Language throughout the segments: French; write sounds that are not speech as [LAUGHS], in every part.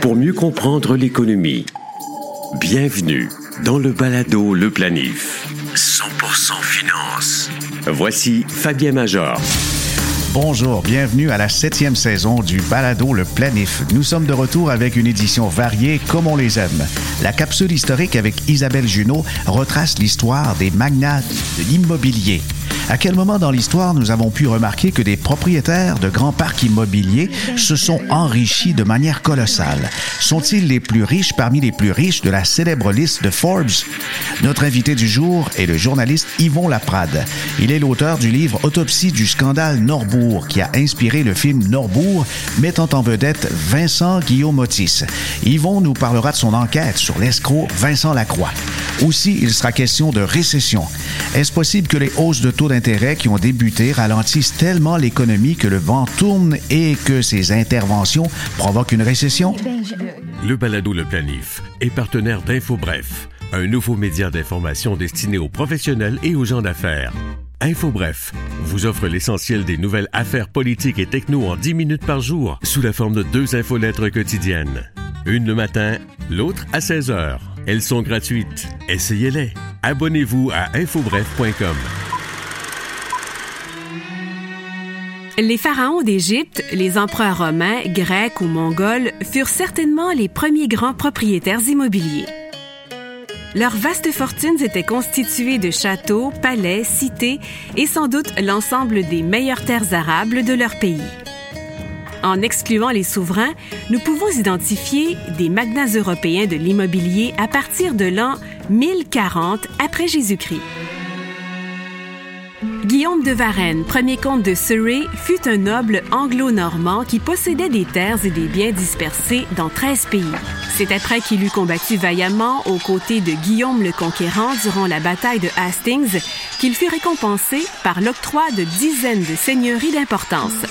Pour mieux comprendre l'économie, bienvenue dans le balado Le Planif. 100% finance. Voici Fabien Major. Bonjour, bienvenue à la septième saison du Balado Le Planif. Nous sommes de retour avec une édition variée comme on les aime. La capsule historique avec Isabelle Junot retrace l'histoire des magnats de l'immobilier. À quel moment dans l'histoire nous avons pu remarquer que des propriétaires de grands parcs immobiliers se sont enrichis de manière colossale? Sont-ils les plus riches parmi les plus riches de la célèbre liste de Forbes? Notre invité du jour est le journaliste Yvon Laprade. Il est l'auteur du livre Autopsie du scandale Norbourg qui a inspiré le film Norbourg mettant en vedette Vincent Guillaume Otis. Yvon nous parlera de son enquête sur l'escroc Vincent Lacroix. Aussi, il sera question de récession. Est-ce possible que les hausses de taux d'intérêt qui ont débuté ralentissent tellement l'économie que le vent tourne et que ces interventions provoquent une récession? Le balado Le Planif est partenaire d'InfoBref, un nouveau média d'information destiné aux professionnels et aux gens d'affaires. InfoBref vous offre l'essentiel des nouvelles affaires politiques et techno en 10 minutes par jour sous la forme de deux infolettres quotidiennes. Une le matin, l'autre à 16 heures. Elles sont gratuites. Essayez-les. Abonnez-vous à infobref.com. Les pharaons d'Égypte, les empereurs romains, grecs ou mongols furent certainement les premiers grands propriétaires immobiliers. Leurs vastes fortunes étaient constituées de châteaux, palais, cités et sans doute l'ensemble des meilleures terres arables de leur pays. En excluant les souverains, nous pouvons identifier des magnats européens de l'immobilier à partir de l'an 1040 après Jésus-Christ. Guillaume de Varennes, premier comte de Surrey, fut un noble anglo-normand qui possédait des terres et des biens dispersés dans 13 pays. C'est après qu'il eut combattu vaillamment aux côtés de Guillaume le Conquérant durant la bataille de Hastings qu'il fut récompensé par l'octroi de dizaines de seigneuries d'importance.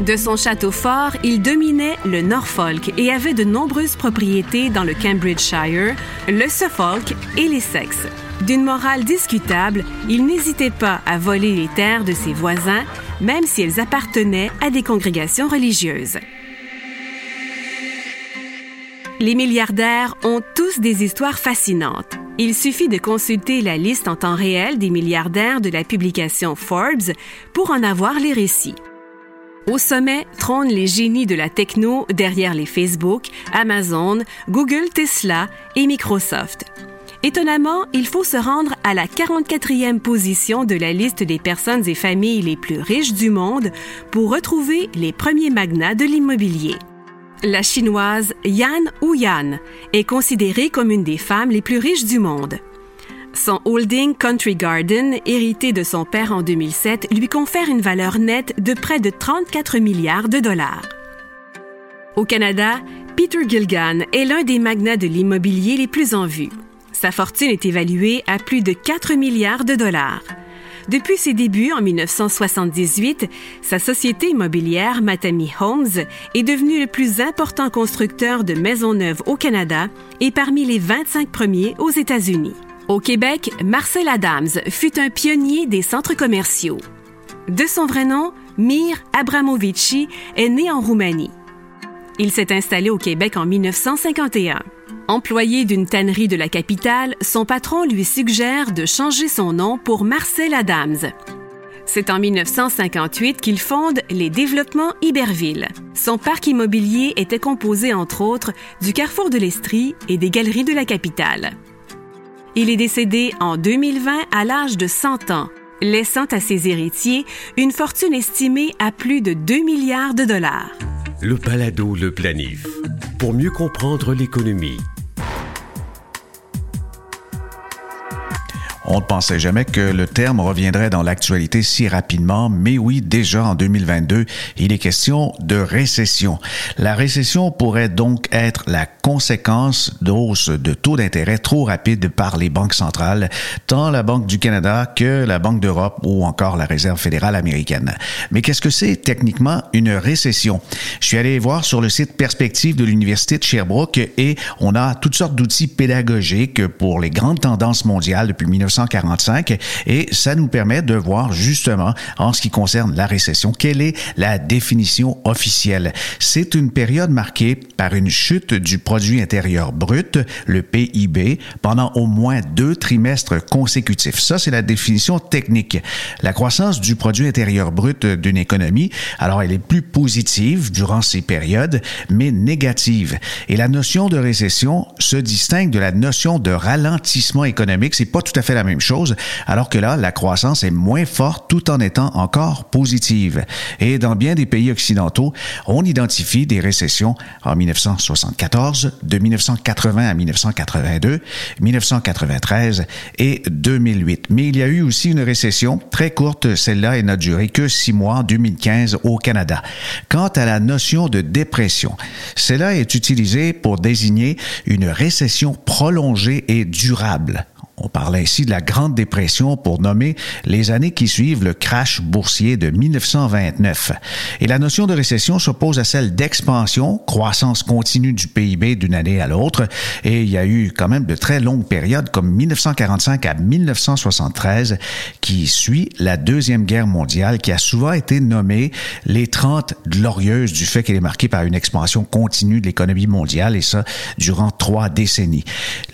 De son château fort, il dominait le Norfolk et avait de nombreuses propriétés dans le Cambridgeshire, le Suffolk et l'Essex. D'une morale discutable, il n'hésitait pas à voler les terres de ses voisins, même si elles appartenaient à des congrégations religieuses. Les milliardaires ont tous des histoires fascinantes. Il suffit de consulter la liste en temps réel des milliardaires de la publication Forbes pour en avoir les récits. Au sommet trônent les génies de la techno derrière les Facebook, Amazon, Google, Tesla et Microsoft. Étonnamment, il faut se rendre à la 44e position de la liste des personnes et familles les plus riches du monde pour retrouver les premiers magnats de l'immobilier. La chinoise Yan Yan est considérée comme une des femmes les plus riches du monde. Son holding Country Garden, hérité de son père en 2007, lui confère une valeur nette de près de 34 milliards de dollars. Au Canada, Peter Gilgan est l'un des magnats de l'immobilier les plus en vue. Sa fortune est évaluée à plus de 4 milliards de dollars. Depuis ses débuts en 1978, sa société immobilière Matami Homes est devenue le plus important constructeur de maisons neuves au Canada et parmi les 25 premiers aux États-Unis. Au Québec, Marcel Adams fut un pionnier des centres commerciaux. De son vrai nom, Mir Abramovici est né en Roumanie. Il s'est installé au Québec en 1951. Employé d'une tannerie de la capitale, son patron lui suggère de changer son nom pour Marcel Adams. C'est en 1958 qu'il fonde les Développements Iberville. Son parc immobilier était composé entre autres du Carrefour de l'Estrie et des Galeries de la capitale. Il est décédé en 2020 à l'âge de 100 ans, laissant à ses héritiers une fortune estimée à plus de 2 milliards de dollars. Le balado Le Planif. Pour mieux comprendre l'économie, On ne pensait jamais que le terme reviendrait dans l'actualité si rapidement, mais oui, déjà en 2022, il est question de récession. La récession pourrait donc être la conséquence d'hausse de taux d'intérêt trop rapides par les banques centrales, tant la Banque du Canada que la Banque d'Europe ou encore la Réserve fédérale américaine. Mais qu'est-ce que c'est techniquement une récession? Je suis allé voir sur le site Perspective de l'Université de Sherbrooke et on a toutes sortes d'outils pédagogiques pour les grandes tendances mondiales depuis 19 1945 et ça nous permet de voir justement en ce qui concerne la récession quelle est la définition officielle. C'est une période marquée par une chute du produit intérieur brut, le PIB, pendant au moins deux trimestres consécutifs. Ça, c'est la définition technique. La croissance du produit intérieur brut d'une économie, alors elle est plus positive durant ces périodes, mais négative. Et la notion de récession se distingue de la notion de ralentissement économique. C'est pas tout à fait la même chose, alors que là, la croissance est moins forte tout en étant encore positive. Et dans bien des pays occidentaux, on identifie des récessions en 1974, de 1980 à 1982, 1993 et 2008. Mais il y a eu aussi une récession très courte, celle-là, et n'a duré que six mois en 2015 au Canada. Quant à la notion de dépression, cela est utilisé pour désigner une récession prolongée et durable. On parle ainsi de la Grande Dépression pour nommer les années qui suivent le crash boursier de 1929. Et la notion de récession s'oppose à celle d'expansion, croissance continue du PIB d'une année à l'autre. Et il y a eu quand même de très longues périodes comme 1945 à 1973 qui suit la Deuxième Guerre mondiale qui a souvent été nommée les 30 glorieuses du fait qu'elle est marquée par une expansion continue de l'économie mondiale et ça durant trois décennies.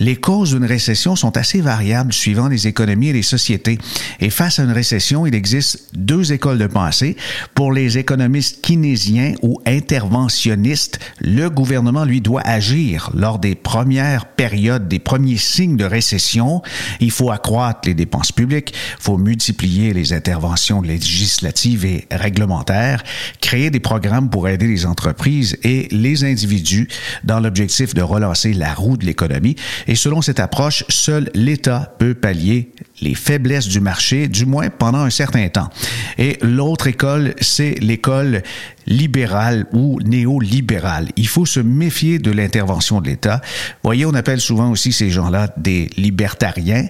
Les causes d'une récession sont assez variables suivant les économies et les sociétés. Et face à une récession, il existe deux écoles de pensée. Pour les économistes keynésiens ou interventionnistes, le gouvernement, lui, doit agir lors des premières périodes, des premiers signes de récession. Il faut accroître les dépenses publiques, il faut multiplier les interventions législatives et réglementaires, créer des programmes pour aider les entreprises et les individus dans l'objectif de relancer la roue de l'économie. Et selon cette approche, seul l'État l'État peut pallier les faiblesses du marché, du moins pendant un certain temps. Et l'autre école, c'est l'école libérale ou néolibérale. Il faut se méfier de l'intervention de l'État. Voyez, on appelle souvent aussi ces gens-là des libertariens.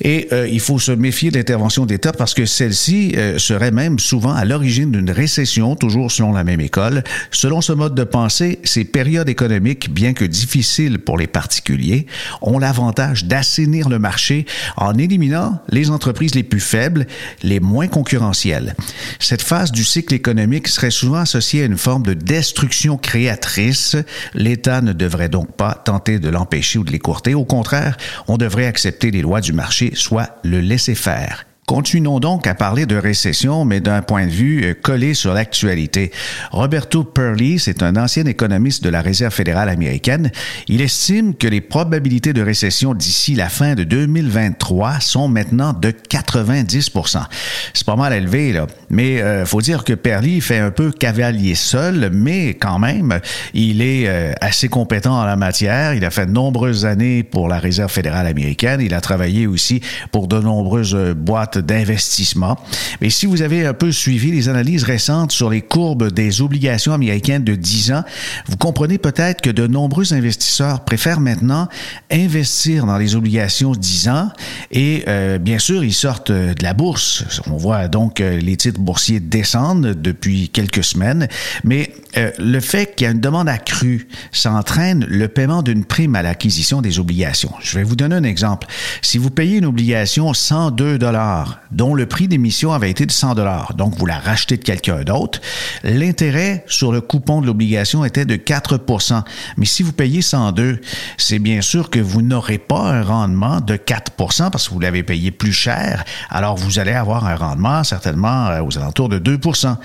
Et euh, il faut se méfier de l'intervention d'État parce que celle-ci euh, serait même souvent à l'origine d'une récession, toujours selon la même école. Selon ce mode de pensée, ces périodes économiques, bien que difficiles pour les particuliers, ont l'avantage d'assainir le marché en éliminant les entreprises les plus faibles, les moins concurrentielles. Cette phase du cycle économique serait souvent associée à une forme de destruction créatrice. L'État ne devrait donc pas tenter de l'empêcher ou de l'écourter. Au contraire, on devrait accepter les lois du marché, soit le laisser faire. Continuons donc à parler de récession, mais d'un point de vue euh, collé sur l'actualité. Roberto Perley, c'est un ancien économiste de la Réserve fédérale américaine. Il estime que les probabilités de récession d'ici la fin de 2023 sont maintenant de 90% C'est pas mal élevé, là. Mais euh, faut dire que Perley fait un peu cavalier seul, mais quand même, il est euh, assez compétent en la matière. Il a fait de nombreuses années pour la Réserve fédérale américaine. Il a travaillé aussi pour de nombreuses boîtes d'investissement. Mais si vous avez un peu suivi les analyses récentes sur les courbes des obligations américaines de 10 ans, vous comprenez peut-être que de nombreux investisseurs préfèrent maintenant investir dans les obligations 10 ans et euh, bien sûr, ils sortent de la bourse. On voit donc euh, les titres boursiers descendre depuis quelques semaines, mais euh, le fait qu'il y a une demande accrue, ça entraîne le paiement d'une prime à l'acquisition des obligations. Je vais vous donner un exemple. Si vous payez une obligation 102 dont le prix d'émission avait été de 100 dollars, donc vous la rachetez de quelqu'un d'autre, l'intérêt sur le coupon de l'obligation était de 4% Mais si vous payez 102, c'est bien sûr que vous n'aurez pas un rendement de 4% parce que vous l'avez payé plus cher. Alors vous allez avoir un rendement certainement euh, aux alentours de 2%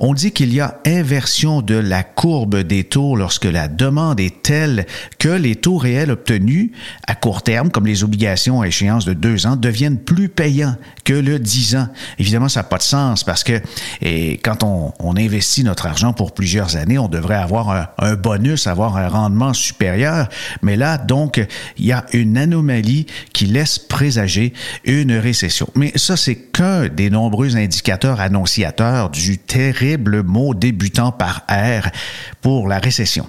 On dit qu'il y a inversion de la courbe des taux lorsque la demande est telle que les taux réels obtenus à court terme, comme les obligations à échéance de deux ans, deviennent plus payants que le 10 ans. Évidemment, ça n'a pas de sens parce que et quand on, investit notre argent pour plusieurs années, on devrait avoir un, un bonus, avoir un rendement supérieur. Mais là, donc, il y a une anomalie qui laisse présager une récession. Mais ça, c'est qu'un des nombreux indicateurs annonciateurs du terrible mot débutant par R pour la récession.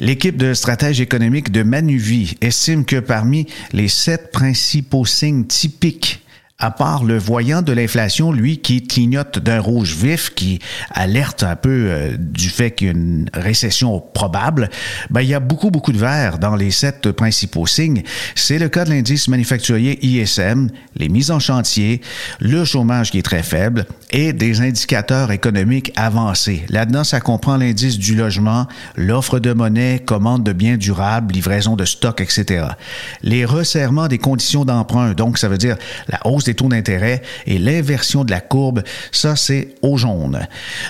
L'équipe de stratèges économiques de Manuvie estime que parmi les sept principaux signes typiques à part le voyant de l'inflation, lui, qui clignote d'un rouge vif, qui alerte un peu euh, du fait qu'il y a une récession probable, ben, il y a beaucoup, beaucoup de vert dans les sept principaux signes. C'est le cas de l'indice manufacturier ISM, les mises en chantier, le chômage qui est très faible et des indicateurs économiques avancés. Là-dedans, ça comprend l'indice du logement, l'offre de monnaie, commande de biens durables, livraison de stock, etc. Les resserrements des conditions d'emprunt, donc ça veut dire la hausse taux d'intérêt et l'inversion de la courbe, ça c'est au jaune.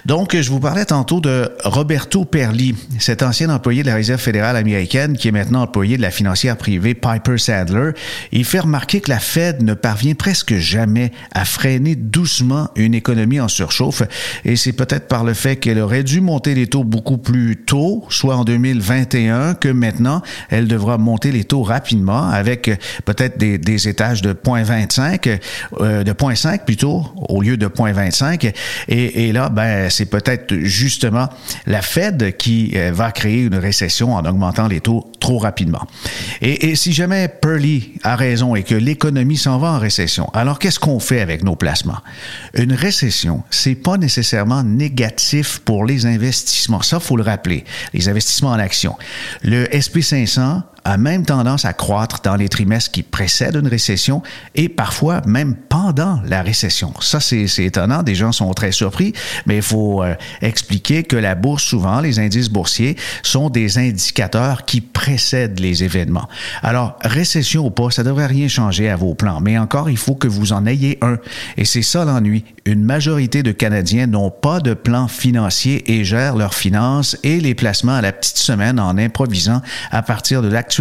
Donc, je vous parlais tantôt de Roberto Perli, cet ancien employé de la Réserve fédérale américaine qui est maintenant employé de la financière privée Piper Sandler. Il fait remarquer que la Fed ne parvient presque jamais à freiner doucement une économie en surchauffe et c'est peut-être par le fait qu'elle aurait dû monter les taux beaucoup plus tôt, soit en 2021, que maintenant elle devra monter les taux rapidement avec peut-être des, des étages de 0.25 euh, de 0.5 plutôt, au lieu de 0.25. Et, et là, ben, c'est peut-être justement la Fed qui euh, va créer une récession en augmentant les taux trop rapidement. Et, si jamais Pearly a raison et que l'économie s'en va en récession, alors qu'est-ce qu'on fait avec nos placements? Une récession, c'est pas nécessairement négatif pour les investissements. Ça, faut le rappeler. Les investissements en actions. Le SP500 a même tendance à croître dans les trimestres qui précèdent une récession et parfois même pendant la récession. Ça, c'est étonnant. Des gens sont très surpris, mais il faut euh, expliquer que la bourse, souvent, les indices boursiers, sont des indicateurs qui précèdent les événements. Alors, récession ou pas, ça devrait rien changer à vos plans. Mais encore, il faut que vous en ayez un. Et c'est ça l'ennui. Une majorité de Canadiens n'ont pas de plan financier et gèrent leurs finances et les placements à la petite semaine en improvisant à partir de l'actualité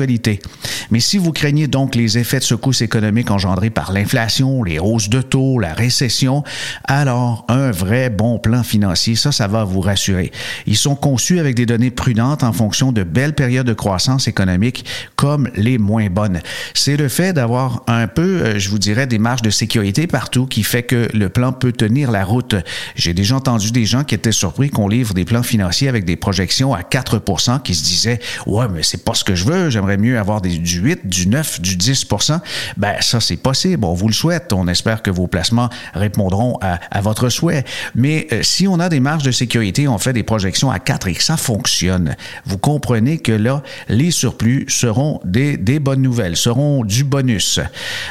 mais si vous craignez donc les effets de secousses économiques engendrés par l'inflation, les hausses de taux, la récession, alors un vrai bon plan financier, ça, ça va vous rassurer. Ils sont conçus avec des données prudentes en fonction de belles périodes de croissance économique comme les moins bonnes. C'est le fait d'avoir un peu, euh, je vous dirais, des marges de sécurité partout qui fait que le plan peut tenir la route. J'ai déjà entendu des gens qui étaient surpris qu'on livre des plans financiers avec des projections à 4% qui se disaient, ouais, mais c'est pas ce que je veux, j'aimerais mieux avoir des, du 8, du 9, du 10% ben ça, c'est possible. On vous le souhaite. On espère que vos placements répondront à, votre souhait. Mais euh, si on a des marges de sécurité, on fait des projections à 4 et que ça fonctionne, vous comprenez que là, les surplus seront des, bonnes nouvelles, seront du bonus.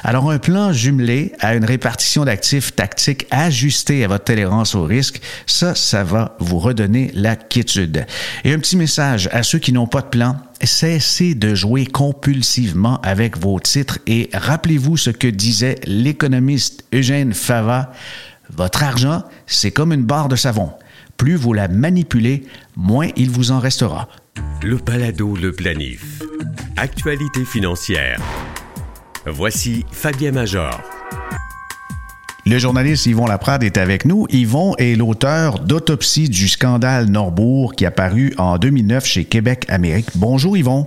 Alors, un plan jumelé à une répartition d'actifs tactiques ajustée à votre tolérance au risque, ça, ça va vous redonner la quiétude. Et un petit message à ceux qui n'ont pas de plan, cessez de jouer compulsivement avec vos titres et rappelez-vous ce que disait l'économiste Eugène Fava. Votre argent, c'est comme une barre de savon. Plus vous la manipulez, moins il vous en restera. Le balado Le Planif. Actualité financière. Voici Fabien Major. Le journaliste Yvon Laprade est avec nous. Yvon est l'auteur d'Autopsie du scandale Norbourg qui a paru en 2009 chez Québec Amérique. Bonjour Yvon.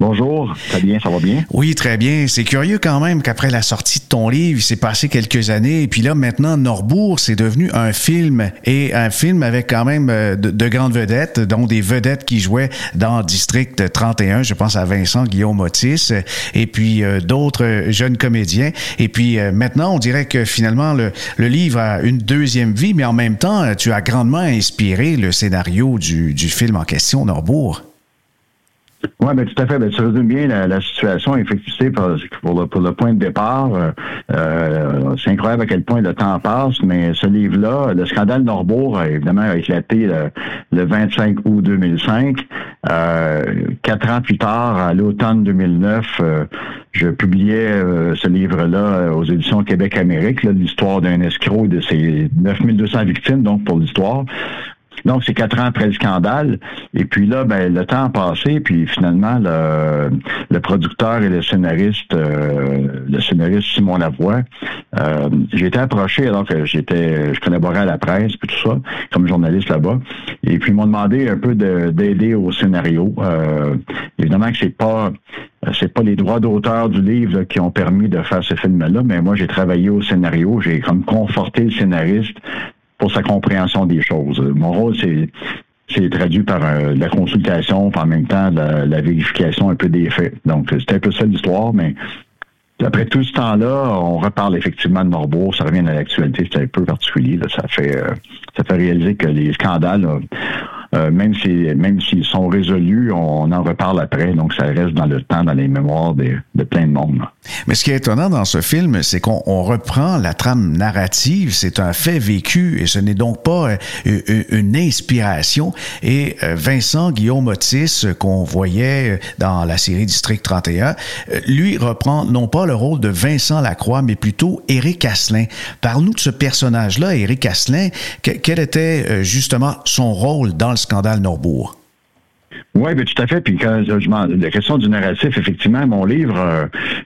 Bonjour, très bien, ça va bien? Oui, très bien. C'est curieux quand même qu'après la sortie de ton livre, il s'est passé quelques années, et puis là, maintenant, Norbourg, c'est devenu un film, et un film avec quand même euh, de, grandes vedettes, dont des vedettes qui jouaient dans District 31, je pense à Vincent Guillaume Otis, et puis euh, d'autres jeunes comédiens. Et puis euh, maintenant, on dirait que finalement, le, le, livre a une deuxième vie, mais en même temps, tu as grandement inspiré le scénario du, du film en question, Norbourg. Oui, ben, tout à fait. Ben, tu résumes bien la, situation. Effectivement, pour le, pour le point de départ, euh, euh, c'est incroyable à quel point le temps passe, mais ce livre-là, le scandale Norbourg, a évidemment, éclaté le, 25 août 2005. Euh, quatre ans plus tard, à l'automne 2009, je publiais ce livre-là aux éditions Québec-Amérique, l'histoire d'un escroc et de ses 9200 victimes, donc pour l'histoire. Donc, c'est quatre ans après le scandale. Et puis là, ben, le temps a passé, puis finalement, le, le producteur et le scénariste, euh, le scénariste Simon Lavoie, euh, j'ai été approché alors que j'étais, je collaborais à la presse, puis tout ça, comme journaliste là-bas. Et puis, ils m'ont demandé un peu d'aider au scénario. Euh, évidemment que c'est pas c'est pas les droits d'auteur du livre qui ont permis de faire ce film-là, mais moi j'ai travaillé au scénario, j'ai comme conforté le scénariste pour sa compréhension des choses. Mon rôle, c'est c'est traduit par euh, la consultation, par en même temps la, vérification un peu des faits. Donc, c'était un peu ça l'histoire, mais après tout ce temps-là, on reparle effectivement de Norbourg, ça revient à l'actualité, c'est un peu particulier. Ça fait euh, ça fait réaliser que les scandales euh, même si même s'ils sont résolus, on, en reparle après, donc ça reste dans le temps, dans les mémoires de, de plein de monde. Mais ce qui est étonnant dans ce film, c'est qu'on reprend la trame narrative, c'est un fait vécu et ce n'est donc pas euh, une inspiration. Et euh, Vincent Guillaume Otis, qu'on voyait dans la série District 31, lui reprend non pas le rôle de Vincent Lacroix, mais plutôt Éric Asselin. Parle-nous de ce personnage-là, Éric Asselin. quel était justement son rôle dans le scandale Norbourg. Oui, ben, tout à fait. Puis quand je la question du narratif, effectivement, mon livre, euh,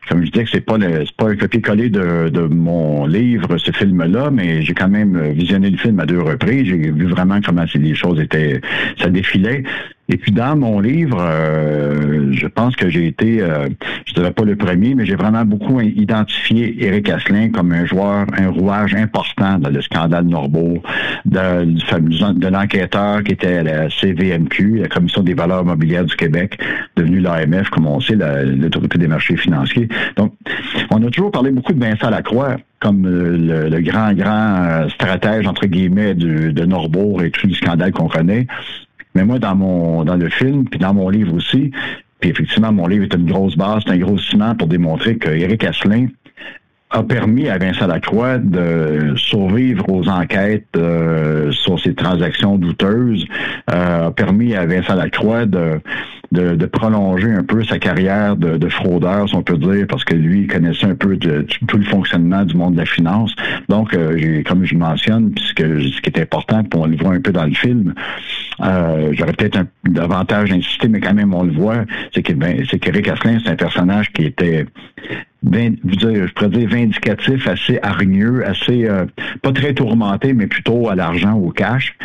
comme je disais que c'est pas pas un copier-coller de, de, mon livre, ce film-là, mais j'ai quand même visionné le film à deux reprises. J'ai vu vraiment comment les choses étaient, ça défilait. Et puis dans mon livre, euh, je pense que j'ai été, euh, je dirais pas le premier, mais j'ai vraiment beaucoup identifié Éric Asselin comme un joueur, un rouage important dans le scandale Norbeau, de, de l'enquêteur qui était à la CVMQ, la Commission des valeurs mobilières du Québec, devenu l'AMF, comme on sait, l'autorité des marchés financiers. Donc, on a toujours parlé beaucoup de Vincent Lacroix comme euh, le, grand, grand stratège, entre guillemets, de Norbourg et tout le scandale qu'on connaît. Mais moi, dans mon dans le film, puis dans mon livre aussi, puis effectivement, mon livre est une grosse base, c'est un gros ciment pour démontrer que Éric Asselin a permis à Vincent Lacroix de survivre aux enquêtes euh, sur ces transactions douteuses, euh, a permis à Vincent Lacroix de de, prolonger un peu sa carrière de, fraudeur, si on peut dire, parce que lui, il connaissait un peu de, tout le fonctionnement du monde de la finance. Donc, euh, comme je mentionne, puisque ce qui est important, puis on le voit un peu dans le film, euh, j'aurais peut-être davantage insisté, mais quand même, on le voit, c'est que ben, c'est qu'Eric Asselin, c'est un personnage qui était je pourrais dire vindicatif, assez hargneux, assez euh, pas très tourmenté, mais plutôt à l'argent, au cash.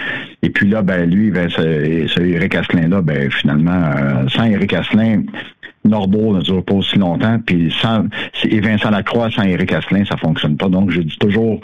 Et puis là, ben lui, ben, ce, Eric Asselin-là, ben finalement, euh, sans Eric Asselin, Norbeau ne dure pas aussi longtemps. Puis sans et Vincent Lacroix, sans Eric Asselin, ça fonctionne pas. Donc je dis toujours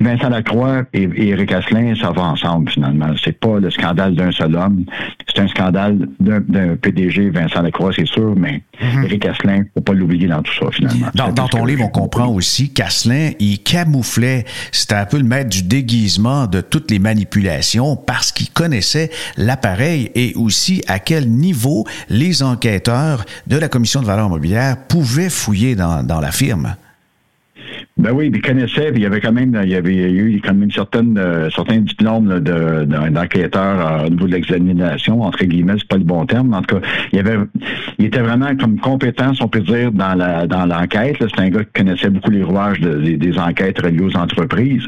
Vincent Lacroix et, Éric Asselin, ça va ensemble finalement. C'est pas le scandale d'un seul homme. C'est un scandale d'un PDG, Vincent Lacroix, c'est sûr, mais mm Éric Asselin, faut pas l'oublier dans tout ça finalement. Dans, ton livre, on comprend aussi qu'Asselin, il camouflait, c'était un peu le maître du déguisement de toutes les manipulations parce qu'il connaissait l'appareil et aussi à quel niveau les enquêteurs de la Commission de valeur mobilière pouvaient fouiller dans, dans la firme. Ben oui, il connaissait, puis il y avait quand même, il y avait eu quand même certaines, euh, certains diplômes de, d'enquêteur euh, au niveau de l'examination, entre guillemets, c'est pas le bon terme, en tout cas, il y avait, il était vraiment comme compétent, on peut dire, dans la dans l'enquête. C'est un gars qui connaissait beaucoup les rouages des, enquêtes reliées aux entreprises.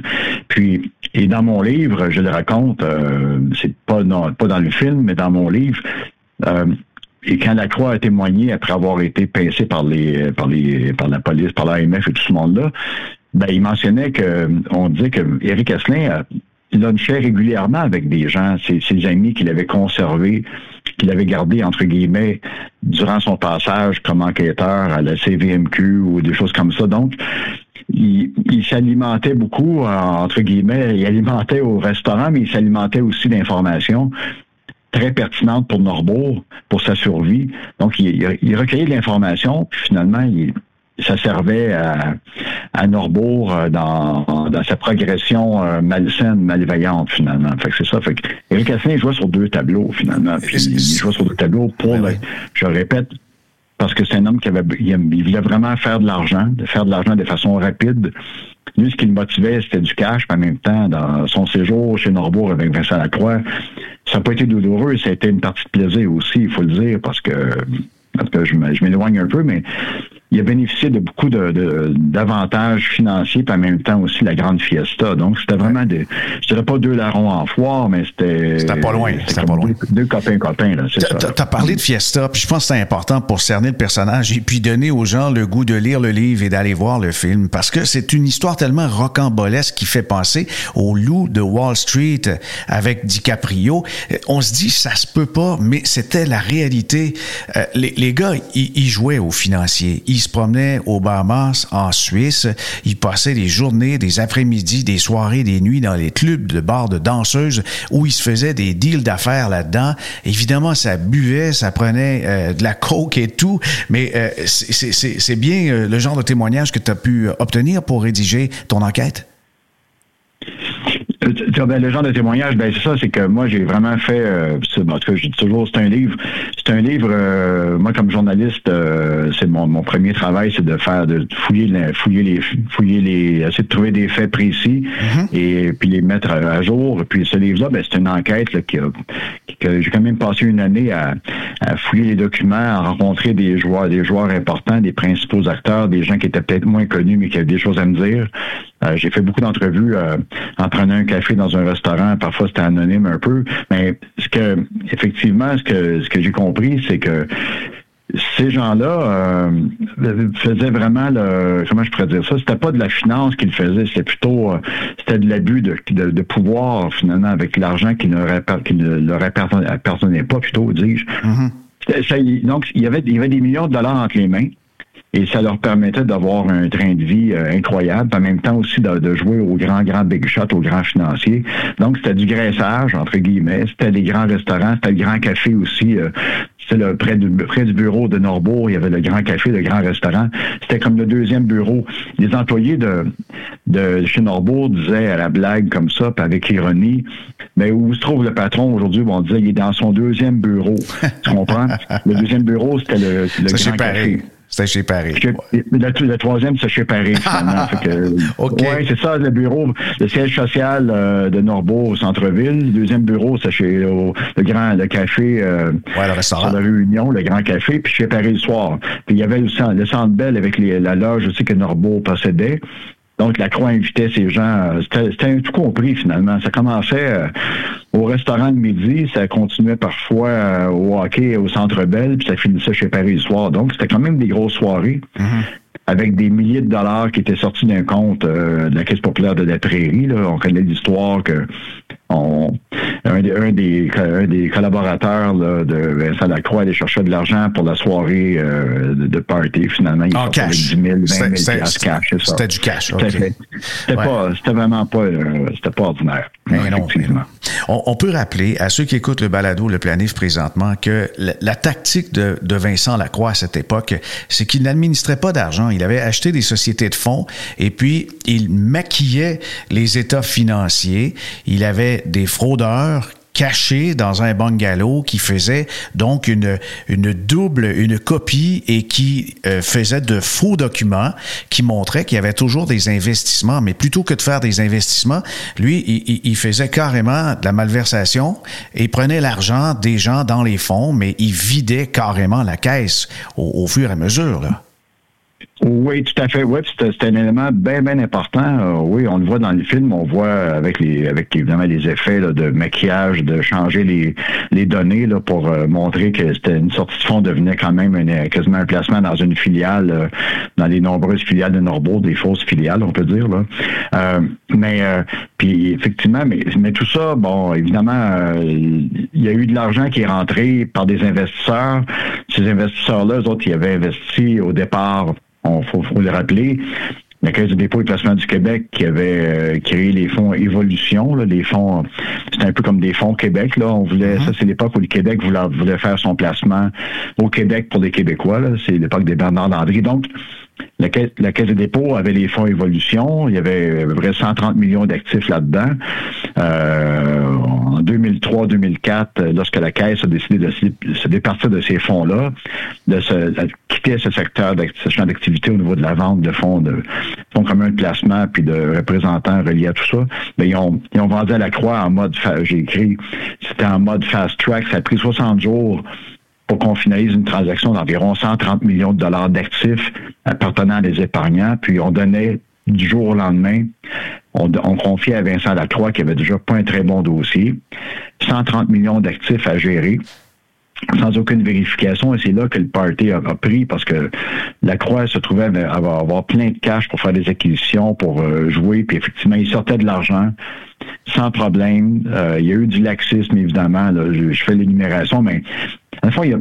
Puis, et dans mon livre, je le raconte, euh, c'est pas non, pas dans le film, mais dans mon livre, euh, et quand la Croix a témoigné après avoir été pincé par les par les par la police, par l'AMF et tout ce monde-là, ben il mentionnait que on dit que Éric Asselin lunchait régulièrement avec des gens, ses, amis qu'il avait conservés, qu'il avait gardés, entre guillemets, durant son passage comme enquêteur à la CVMQ ou des choses comme ça. Donc, il s'alimentait beaucoup, entre guillemets, il alimentait au restaurant, mais il s'alimentait aussi d'informations très pertinente pour Norbourg, pour sa survie. Donc, il, il recueillait de l'information, puis finalement, il, ça servait à, à Norbourg euh, dans, dans sa progression euh, malsaine, malveillante, finalement. Fait que c'est ça. Fait que Éric Asselin jouait sur deux tableaux, finalement. Puis il jouait sur deux tableaux pour, ben je répète, parce que c'est un homme qui avait, il, voulait vraiment faire de l'argent, de faire de l'argent de façon rapide. Lui, ce qui le motivait, c'était du cash, mais en même temps, dans son séjour chez Norbourg avec Vincent Lacroix, ça n'a pas été douloureux, ça a été une partie de plaisir aussi, il faut le dire, parce que, parce que je m'éloigne un peu, mais il a bénéficié de beaucoup de, d'avantages financiers, puis en même temps aussi la grande fiesta. Donc, c'était vraiment des, je dirais pas deux larrons en foire, mais c'était... C'était pas loin, c'était pas loin. Deux, copains-copains, là, c'est ça. T'as parlé de fiesta, puis je pense que c'est important pour cerner le personnage et puis donner aux gens le goût de lire le livre et d'aller voir le film, parce que c'est une histoire tellement rocambolesque qui fait penser au loup de Wall Street avec DiCaprio. On se dit, ça se peut pas, mais c'était la réalité. Euh, les, les gars, ils, jouaient aux financiers il se promenait au Bahamas, en Suisse. Il passait des journées, des après-midi, des soirées, des nuits dans les clubs de bars de danseuses où il se faisait des deals d'affaires là-dedans. Évidemment, ça buvait, ça prenait euh, de la coke et tout, mais euh, c'est bien euh, le genre de témoignage que tu as pu obtenir pour rédiger ton enquête? Ben, le genre de témoignage, ben c'est ça, c'est que moi j'ai vraiment fait, euh, en tout cas je dis toujours, c'est un livre, c'est un livre, euh, moi comme journaliste, euh, c'est mon, mon premier travail, c'est de faire, de fouiller, fouiller les, fouiller les, essayer de trouver des faits précis mm-hmm. et puis les mettre à, jour. Puis ce livre-là, ben, c'est une enquête là, qui, que j'ai quand même passé une année à, à, fouiller les documents, à rencontrer des joueurs, des joueurs importants, des principaux acteurs, des gens qui étaient peut-être moins connus mais qui avaient des choses à me dire. Euh, j'ai fait beaucoup d'entrevues euh, en prenant un café dans un restaurant. Parfois, c'était anonyme un peu. Mais ce que, effectivement, ce que, ce que j'ai compris, c'est que ces gens-là euh, faisaient vraiment le comment je pourrais dire ça? C'était pas de la finance qu'ils faisaient c'était plutôt c'était de l'abus de, de, pouvoir finalement avec l'argent qui ne, qui ne leur appartenait pas plutôt dis-je mm-hmm. donc il y avait il y avait des millions de dollars entre les mains et ça leur permettait d'avoir un train de vie euh, incroyable, en même temps aussi de, jouer aux grands, grands big shots, aux grands financiers. Donc, c'était du graissage, entre guillemets. C'était des grands restaurants, c'était le grand café aussi. Euh, c'était le, près, du, près du bureau de Norbourg, il y avait le grand café, le grand restaurant. C'était comme le deuxième bureau. Les employés de, de chez Norbourg disaient à la blague comme ça, puis avec ironie, mais où se trouve le patron aujourd'hui? on disait il est dans son deuxième bureau. tu comprends? Le deuxième bureau, c'était le, le grand café. C'était chez Paris. Le, troisième, c'est chez Paris, [LAUGHS] finalement. Oui, c'est ça, le bureau, le siège social euh, de Norbeau au centre-ville. Le deuxième bureau, c'est chez le grand le café euh, le restaurant. sur la rue Union, le grand café, puis chez Paris le soir. Puis il y avait le, le centre Bell avec la loge aussi que Norbeau possédait. Donc, la Croix invitait ces gens. Euh, c'était tout compris, finalement. Ça commençait euh, au restaurant de midi, ça continuait parfois euh, au hockey au Centre Bell, puis ça finissait chez Paris le soir. Donc, c'était quand même des grosses soirées. Mm-hmm. avec des milliers de dollars qui étaient sortis d'un compte de la Caisse populaire de la Prairie. Là. On connaît l'histoire que on, un, des, un, des, un des collaborateurs là, de Vincent Lacroix allait chercher de l'argent pour la soirée euh, de, de, party. Finalement, il en cash. 10 000, 20 000 cash. C'était du cash. C'était okay. pas, vraiment pas, euh, c'était pas ordinaire. Mais non. On, on, peut rappeler à ceux qui écoutent le balado, le planif présentement, que la, la tactique de, de, Vincent Lacroix à cette époque, c'est qu'il n'administrait pas d'argent. Il avait acheté des sociétés de fonds et puis il maquillait les états financiers. Il avait des fraudeurs cachés dans un bungalow qui faisait donc une, une double, une copie et qui euh, faisait de faux documents qui montraient qu'il y avait toujours des investissements. Mais plutôt que de faire des investissements, lui, il, faisait carrément de la malversation et prenait l'argent des gens dans les fonds, mais il vidait carrément la caisse au, au fur et à mesure. Là. Oui, tout à fait. Oui, c'est un élément bien, bien important. Euh, oui, on le voit dans le film, on voit avec les avec évidemment les effets de maquillage, de changer les, les données là, pour euh, montrer que c'était une sortie de fonds devenait quand même quasiment un placement dans une filiale, euh, dans les nombreuses filiales de Norbourg, des fausses filiales, on peut dire. Là. mais puis effectivement, mais, mais tout ça, bon, évidemment, il y a eu de l'argent qui est rentré par des investisseurs. Ces investisseurs-là, eux autres, ils avaient investi au départ il faut, le rappeler, la Caisse de dépôt et placement du Québec qui avait euh, créé les fonds Évolution, là, les fonds, c'était un peu comme des fonds Québec. Là, on voulait, mm-hmm. ça c'est l'époque où le Québec voulait, faire son placement au Québec pour les Québécois. C'est l'époque des Bernard Landry. Donc, la caisse, la caisse de dépôt avait les fonds évolution. Il y avait à peu près 130 millions d'actifs là-dedans. Euh, en 2003-2004, lorsque la caisse a décidé de se départir de ces fonds-là, de, quitter ce secteur d'activité au niveau de la vente de fonds de fonds communs de placement puis de représentants reliés à tout ça, ben, ils ont, ils ont vendu à la croix en mode, j'ai écrit, c'était en mode fast track. Ça a pris 60 jours pour qu'on finalise une transaction d'environ 130 millions de dollars d'actifs appartenant à des épargnants, puis on donnait du jour au lendemain, on, confiait à Vincent Lacroix, qui avait déjà pas un très bon dossier, 130 millions d'actifs à gérer sans aucune vérification. Et c'est là que le party a, pris parce que la Croix se trouvait à avoir, plein de cash pour faire des acquisitions, pour euh, jouer. Puis effectivement, il sortait de l'argent sans problème. Euh, il y a eu du laxisme, évidemment. je, fais l'énumération, mais y a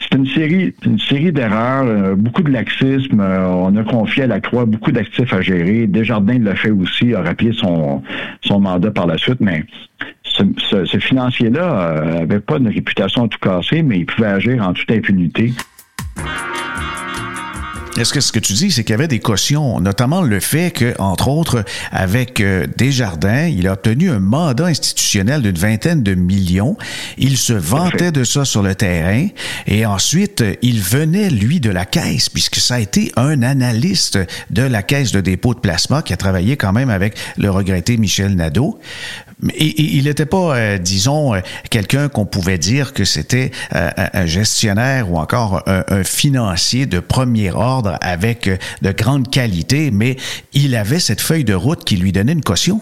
c'est une série, une série d'erreurs, euh, beaucoup de laxisme. Euh, on a confié à la Croix beaucoup d'actifs à gérer. Desjardins l'a fait aussi, a rappelé son, mandat par la suite, mais ce, financier-là n'avait pas une réputation à tout casser, mais il pouvait agir en toute impunité. Est-ce que ce que tu dis, c'est qu'il y avait des cautions, notamment le fait que, entre autres, avec euh, Desjardins, il a obtenu un mandat institutionnel d'une vingtaine de millions. Il se vantait de ça sur le terrain et ensuite, il venait, lui, de la caisse, puisque ça a été un analyste de la caisse de dépôt de placement qui a travaillé quand même avec le regretté Michel Nadeau. Il n'était pas, euh, disons, euh, quelqu'un qu'on pouvait dire que c'était euh, un gestionnaire ou encore un, financier de premier ordre avec de grandes qualités, mais il avait cette feuille de route qui lui donnait une caution.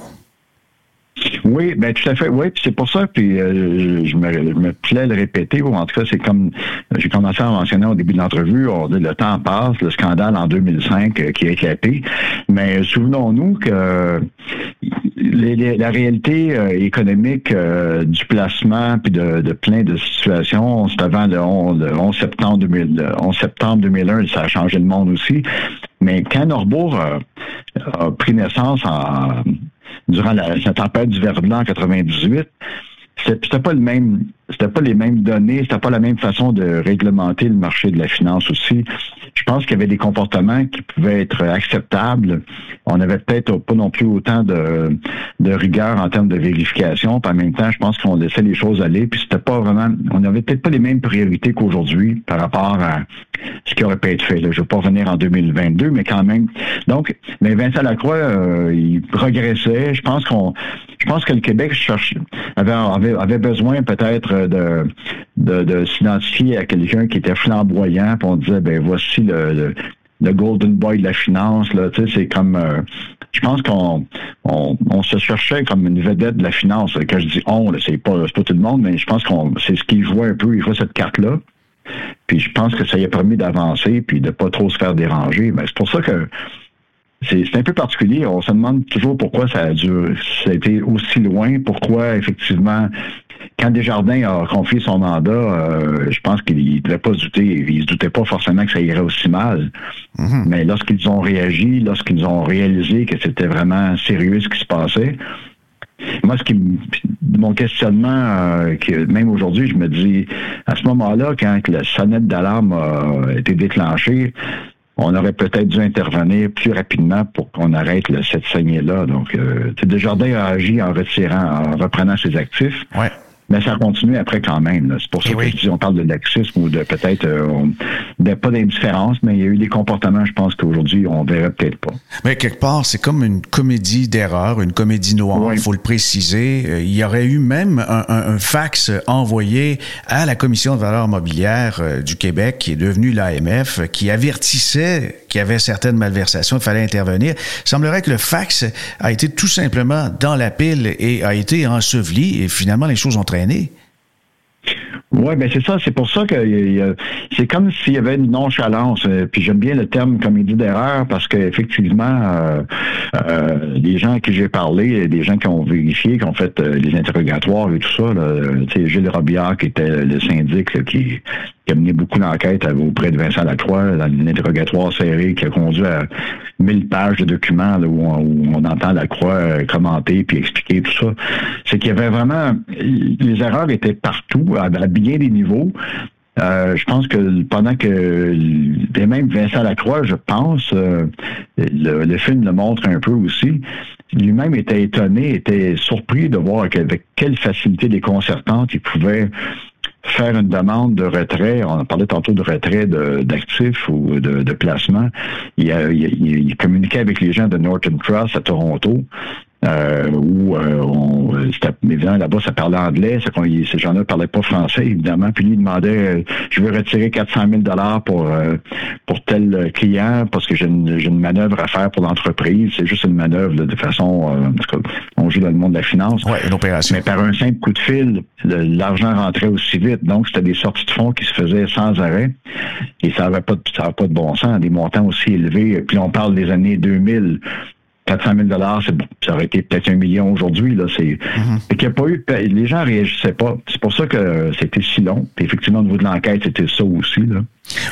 Oui, ben tout à fait. Oui, c'est pour ça, puis euh, je, me, je me plais le répéter, ou en tout cas, c'est comme j'ai commencé à mentionner au début de l'entrevue, le temps passe, le scandale en 2005 euh, qui a éclaté, mais souvenons-nous que la réalité euh, économique du placement puis de, plein de situations, c'est avant le 11, septembre 2000, 11 septembre 2001, ça a changé le monde aussi. Mais quand Norbourg a pris naissance en durant la, tempête du Verdun en 98, c'était pas le même, c'était pas les mêmes données, c'était pas la même façon de réglementer le marché de la finance aussi. Je pense qu'il y avait des comportements qui pouvaient être acceptables. On avait peut-être pas non plus autant de, rigueur en termes de vérification. Puis en même temps, je pense qu'on laissait les choses aller. Puis c'était pas vraiment, on n'avait peut-être pas les mêmes priorités qu'aujourd'hui par rapport à ce qui aurait pu être fait. Je ne vais pas revenir en 2022, mais quand même. Donc, mais Vincent Lacroix, euh, il progressait. Je pense qu'on, je pense que le Québec cherche, avait, avait, besoin peut-être de, de, de s'identifier à quelqu'un qui était flamboyant. Puis on disait, ben voici le, golden boy de la finance. Là, c'est comme, euh, je pense qu'on on, se cherchait comme une vedette de la finance. Quand je dis on, c'est pas, pas tout le monde, mais je pense qu'on c'est ce qu'il voit un peu. Il voit cette carte là. Puis je pense que ça y a permis d'avancer puis de pas trop se faire déranger. Mais c'est pour ça que c'est un peu particulier. On se demande toujours pourquoi ça a dû, ça a été aussi loin, pourquoi effectivement, quand Desjardins a confié son mandat, euh, je pense qu'il ne devait pas se douter, il se doutait pas forcément que ça irait aussi mal. Mm-hmm. Mais lorsqu'ils ont réagi, lorsqu'ils ont réalisé que c'était vraiment sérieux ce qui se passait, moi, ce qui mon questionnement, euh, que même aujourd'hui, je me dis, à ce moment-là, quand la sonnette d'alarme a été déclenchée, on aurait peut-être dû intervenir plus rapidement pour qu'on arrête cette saignée-là. Donc, euh, Desjardins a agi en retirant, en reprenant ses actifs. Ouais mais ça continue après quand même. C'est pour ça eh que on parle de laxisme ou de peut-être euh, pas d'indifférence, mais il y a eu des comportements, je pense qu'aujourd'hui, on verrait peut-être pas. Mais quelque part, c'est comme une comédie d'erreur, une comédie noire, il faut le préciser. Euh, il y aurait eu même un, fax envoyé à la Commission de valeurs mobilières euh, du Québec, qui est devenue l'AMF, qui avertissait qu'il y avait certaines malversations, il fallait intervenir. Il semblerait que le fax a été tout simplement dans la pile et a été enseveli, et finalement, les choses ont oui, ben c'est ça. C'est pour ça que c'est comme s'il y avait une nonchalance. Euh, puis j'aime bien le terme comédie d'erreur parce qu'effectivement, euh, euh, les gens à qui j'ai parlé, des gens qui ont vérifié, qui ont fait les interrogatoires et tout ça, là, Gilles Robillard, qui était le syndic qui, qui a mené beaucoup d'enquêtes auprès de Vincent Lacroix, dans serré qui a conduit à mille pages de documents où, on, entend Lacroix euh, commenter puis expliquer tout ça. C'est qu'il y avait vraiment... Les erreurs étaient partout, à, bien des niveaux. Euh, je pense que pendant que et même Vincent Lacroix, je pense, euh, le, film le montre un peu aussi, lui-même était étonné, était surpris de voir avec quelle facilité déconcertante il pouvait faire une demande de retrait, on parlait tantôt de retrait d'actifs ou de, de placement, il, il, communiquait avec les gens de Norton Cross à Toronto euh, où euh, on, évidemment là-bas ça parlait anglais, ces gens-là parlaient pas français évidemment, puis lui il demandait euh, je veux retirer 400 000 dollars pour euh, pour tel client parce que j'ai une, une manœuvre à faire pour l'entreprise, c'est juste une manœuvre de façon on joue dans le monde de la finance, ouais, une opération. mais par un simple coup de fil l'argent rentrait aussi vite, donc c'était des sorties de fonds qui se faisaient sans arrêt. Et ça avait pas ça avait pas de bon sens, des montants aussi élevés, puis on parle des années 2000 400 000 c'est bon. Ça aurait été peut-être un million aujourd'hui. Là, c'est, mm-hmm. qu'il a pas eu, les gens réagissaient pas. C'est pour ça que c'était si long. Puis effectivement, au niveau de l'enquête, c'était ça aussi. Là.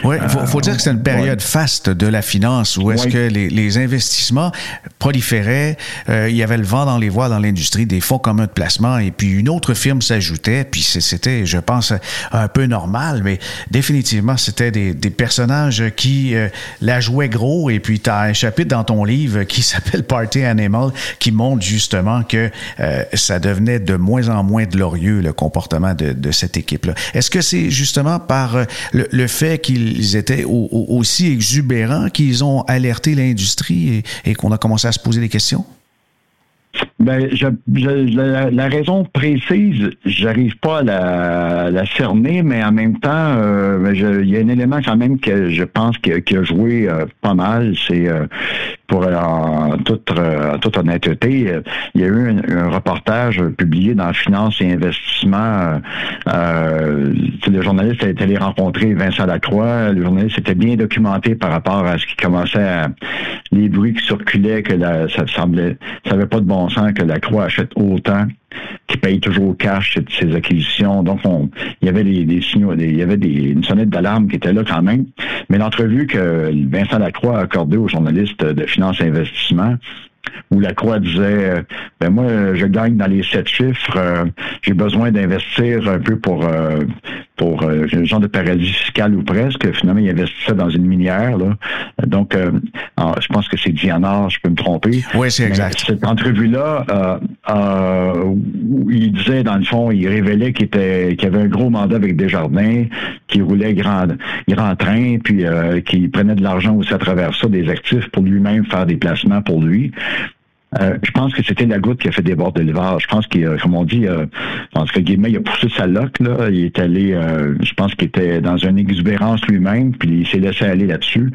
Oui, il faut, dire que c'est une période faste de la finance où est-ce que les, investissements proliféraient, euh, il y avait le vent dans les voies dans l'industrie, des fonds communs de placement, et puis une autre firme s'ajoutait, puis c'était, je pense, un peu normal, mais définitivement, c'était des, personnages qui euh, la jouaient gros, et puis tu as un chapitre dans ton livre qui [LAUGHS] s'appelle Party Animal, qui montre justement que euh, ça devenait de moins en moins glorieux, le comportement de, de cette équipe-là. Est-ce que c'est justement par le, le fait qu'ils étaient aussi exubérants qu'ils ont alerté l'industrie et, qu'on a commencé à se poser des questions? Ben, je, la, raison précise, j'arrive pas à la, cerner, mais en même temps, euh, ben, il y a un élément quand même que je pense qui, a joué euh, pas mal. C'est euh, pour en toute, toute honnêteté, il y a eu un, reportage publié dans Finance et Investissement. le journaliste été allé rencontrer Vincent Lacroix. Le journaliste était bien documenté par rapport à ce qui commençait à les bruits qui circulaient que ça semblait, ça n'avait pas de bon sens que la Croix achète autant, qui paye toujours cash ses acquisitions. Donc, il y avait des, signaux, il y avait une sonnette d'alarme qui était là quand même. Mais l'entrevue que Vincent Lacroix a accordée aux journalistes de finance et investissement, où la Croix disait ben moi je gagne dans les sept chiffres, euh, j'ai besoin d'investir un peu pour euh, pour euh, un genre de paradis fiscal ou presque. Finalement, il investissait dans une minière. Là. Donc, je pense que c'est Diana, je peux me tromper. Oui, c'est exact. cette entrevue-là, il disait, dans le fond, il révélait qu'il était qu'il avait un gros mandat avec Desjardins, qu'il roulait grand, grand train, puis qu'il prenait de l'argent aussi à travers ça, des actifs pour lui-même faire des placements pour lui. Euh, je pense que c'était la goutte qui a fait déborder le vase. Je pense qu'il, comme on dit, euh, que Guillemets, il a poussé sa loque, là. Il est allé, euh, je pense qu'il était dans une exubérance lui-même, puis il s'est laissé aller là-dessus,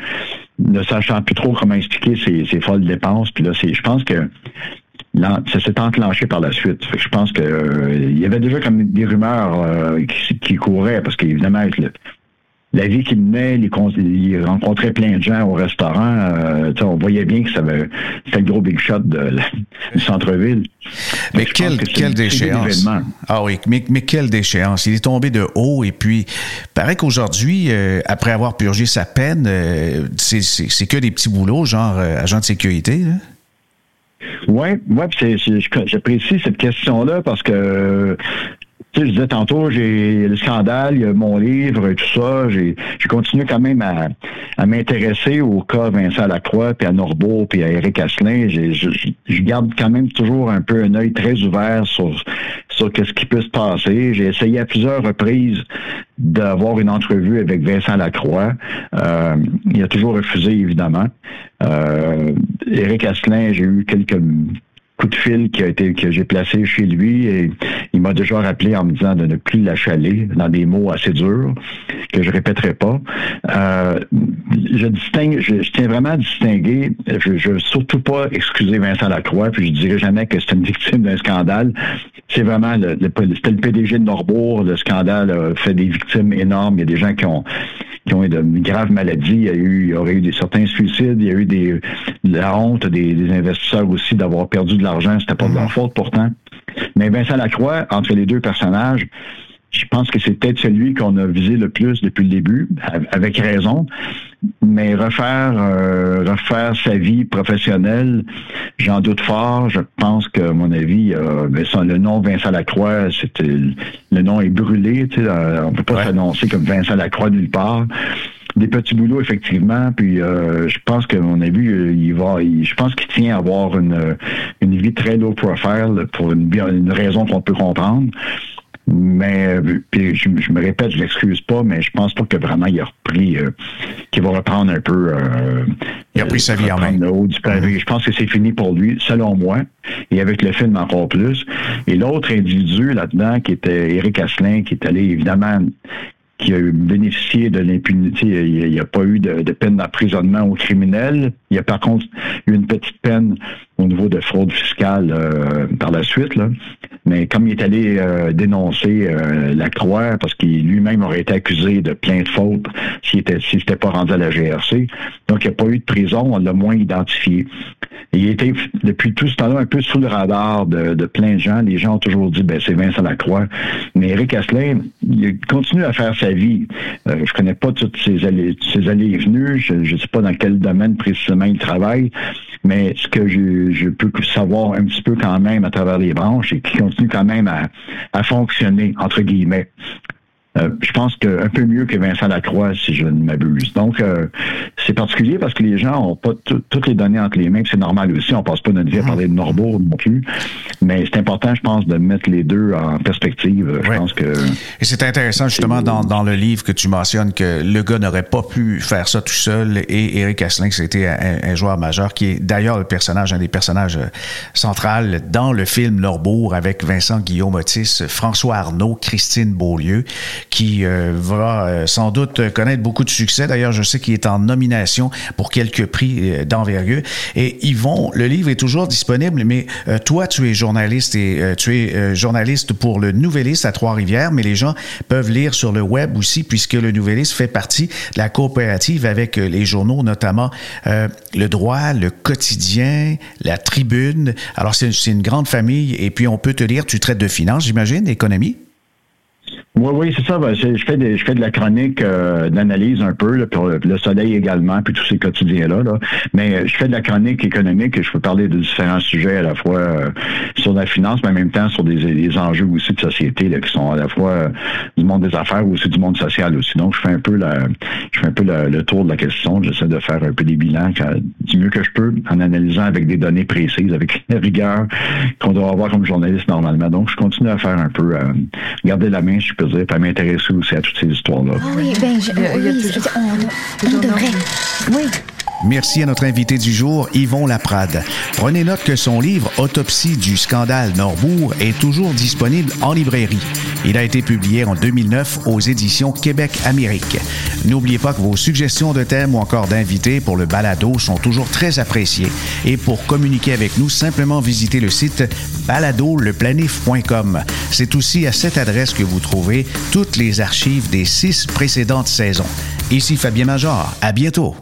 ne sachant plus trop comment expliquer ses, folles dépenses. Puis là, c'est, je pense que ça s'est enclenché par la suite. je pense que il y avait déjà comme des rumeurs qui, qui, couraient, parce qu'évidemment, la vie qu'il menait, il rencontrait plein de gens au restaurant. Euh, on voyait bien que c'était le gros big shot de, du centre-ville. Mais quelle, quelle déchéance. Ah oui, mais, mais, quelle déchéance. Il est tombé de haut et puis, paraît qu'aujourd'hui, euh, après avoir purgé sa peine, euh, c'est que des petits boulots, genre agent de sécurité. Oui, ouais, j'apprécie cette question-là parce que tu sais, je disais tantôt, j'ai le scandale, il y a mon livre, et tout ça. J'ai continué quand même à, à m'intéresser au cas Vincent Lacroix, puis à Norbeau, puis à Eric Asselin. Je, je, garde quand même toujours un peu un œil très ouvert sur, sur ce qui peut se passer? J'ai essayé à plusieurs reprises d'avoir une entrevue avec Vincent Lacroix. Euh, il a toujours refusé, évidemment. Euh, Éric Asselin, j'ai eu quelques coup de fil qui a été que j'ai placé chez lui et il m'a déjà rappelé en me disant de ne plus l'achaler dans des mots assez durs que je répéterai pas. Euh, je distingue, je, tiens vraiment à distinguer. Je, je veux surtout pas excuser Vincent Lacroix, puis je dirais jamais que c'est une victime d'un scandale. C'est vraiment le, c'était le PDG de Norbourg. Le scandale a fait des victimes énormes. Il y a des gens qui ont qui ont eu de graves maladies. Il y, a eu, il aurait eu des, certains suicides. Il y a eu des, la honte des, des investisseurs aussi d'avoir perdu de l'argent. C'était pas de leur mhm. faute pourtant. Mais Vincent Lacroix, entre les deux personnages, je pense que c'est peut-être celui qu'on a visé le plus depuis le début, avec raison. Mais refaire, euh, refaire sa vie professionnelle, j'en doute fort. Je pense que, à mon avis, euh, le nom Vincent Lacroix, c'était le nom est brûlé. Tu sais, euh, on peut pas s'annoncer comme Vincent Lacroix nulle part des petits boulots effectivement puis je pense que mon avis il va je pense qu'il tient à avoir une une vie très low profile pour une, une raison qu'on peut comprendre mais puis je, me répète, je l'excuse pas, mais je pense pas que vraiment il a repris, euh, qu'il va reprendre un peu. Euh, il a pris sa vie en main. haut du pavé. Je pense que c'est fini pour lui, selon moi, et avec le film encore plus. Et l'autre individu là-dedans, qui était Eric Asselin, qui est allé évidemment qui a bénéficié de l'impunité. Il n'y a, pas eu de, peine d'emprisonnement aux criminels. Il y a par contre eu une petite peine au niveau de fraude fiscale euh, par la suite. Là. Mais comme il est allé euh, dénoncer euh, la Croix, parce qu'il lui-même aurait été accusé de plein de fautes s'il était s'il s'était pas rendu à la GRC. Donc, il n'y a pas eu de prison, on l'a moins identifié. il était depuis tout ce temps-là un peu sous le radar de, plein de gens. Les gens ont toujours dit ben c'est Vincent Lacroix. Mais Eric Asselin, il continue à faire sa vie. Euh, je connais pas toutes ses allées, ses allées et venues. Je ne sais pas dans quel domaine précisément il travaille. Mais ce que je, peux savoir un petit peu quand même à travers les branches, c'est qu'il continue quand même à fonctionner, entre guillemets. Euh, je pense qu'un peu mieux que Vincent Lacroix, si je ne m'abuse. Donc, euh, c'est particulier parce que les gens n'ont pas toutes les données entre les mains. C'est normal aussi. On passe pas notre vie à parler de Norbourg non plus. Mais c'est important, je pense, de mettre les deux en perspective. Je pense que. Et c'est intéressant, justement, dans, dans, le livre que tu mentionnes que le gars n'aurait pas pu faire ça tout seul. Et Eric Asselin, c'était un, un, joueur majeur qui est d'ailleurs le personnage, un des personnages euh, centrales dans le film Norbourg avec Vincent Guillaume Otis, François Arnaud, Christine Beaulieu qui euh, va euh, sans doute connaître beaucoup de succès. D'ailleurs, je sais qu'il est en nomination pour quelques prix euh, d'envergure. Et Yvon, le livre est toujours disponible, mais toi, tu es journaliste et tu es journaliste pour le Nouvelliste à Trois-Rivières, mais les gens peuvent lire sur le web aussi, puisque le Nouvelliste fait partie de la coopérative avec les journaux, notamment Le Droit, Le Quotidien, La Tribune. Alors, c'est une grande famille et puis on peut te lire, tu traites de finance, j'imagine, d'économie? Oui, oui, c'est ça. Ben, je, fais je fais de la chronique euh, d'analyse un peu, pour le, Soleil également, puis tous ces quotidiens-là. Là. Mais euh, je fais de la chronique économique et je peux parler de différents sujets à la fois euh, sur la finance, mais en même temps sur des, des enjeux aussi de société là, qui sont à la fois du monde des affaires ou aussi du monde social aussi. Donc, je fais un peu la, je fais un peu le tour de la question. J'essaie de faire un peu des bilans du mieux que je peux en analysant avec des données précises, avec la rigueur qu'on doit avoir comme journaliste normalement. Donc, je continue à faire un peu, garder la main, je peux dire, pas m'intéresser aussi à toutes ces histoires-là. Ah oui, ben, je, oui, on, on devrait. Oui. Merci à notre invité du jour, Yvon Laprade. Prenez note que son livre Autopsie du scandale Norbourg est toujours disponible en librairie. Il a été publié en 2009 aux éditions Québec Amérique. N'oubliez pas que vos suggestions de thèmes ou encore d'invités pour le balado sont toujours très appréciées. Et pour communiquer avec nous, simplement visitez le site baladoleplanif.com. C'est aussi à cette adresse que vous trouvez toutes les archives des six précédentes saisons. Ici Fabien Major. À bientôt.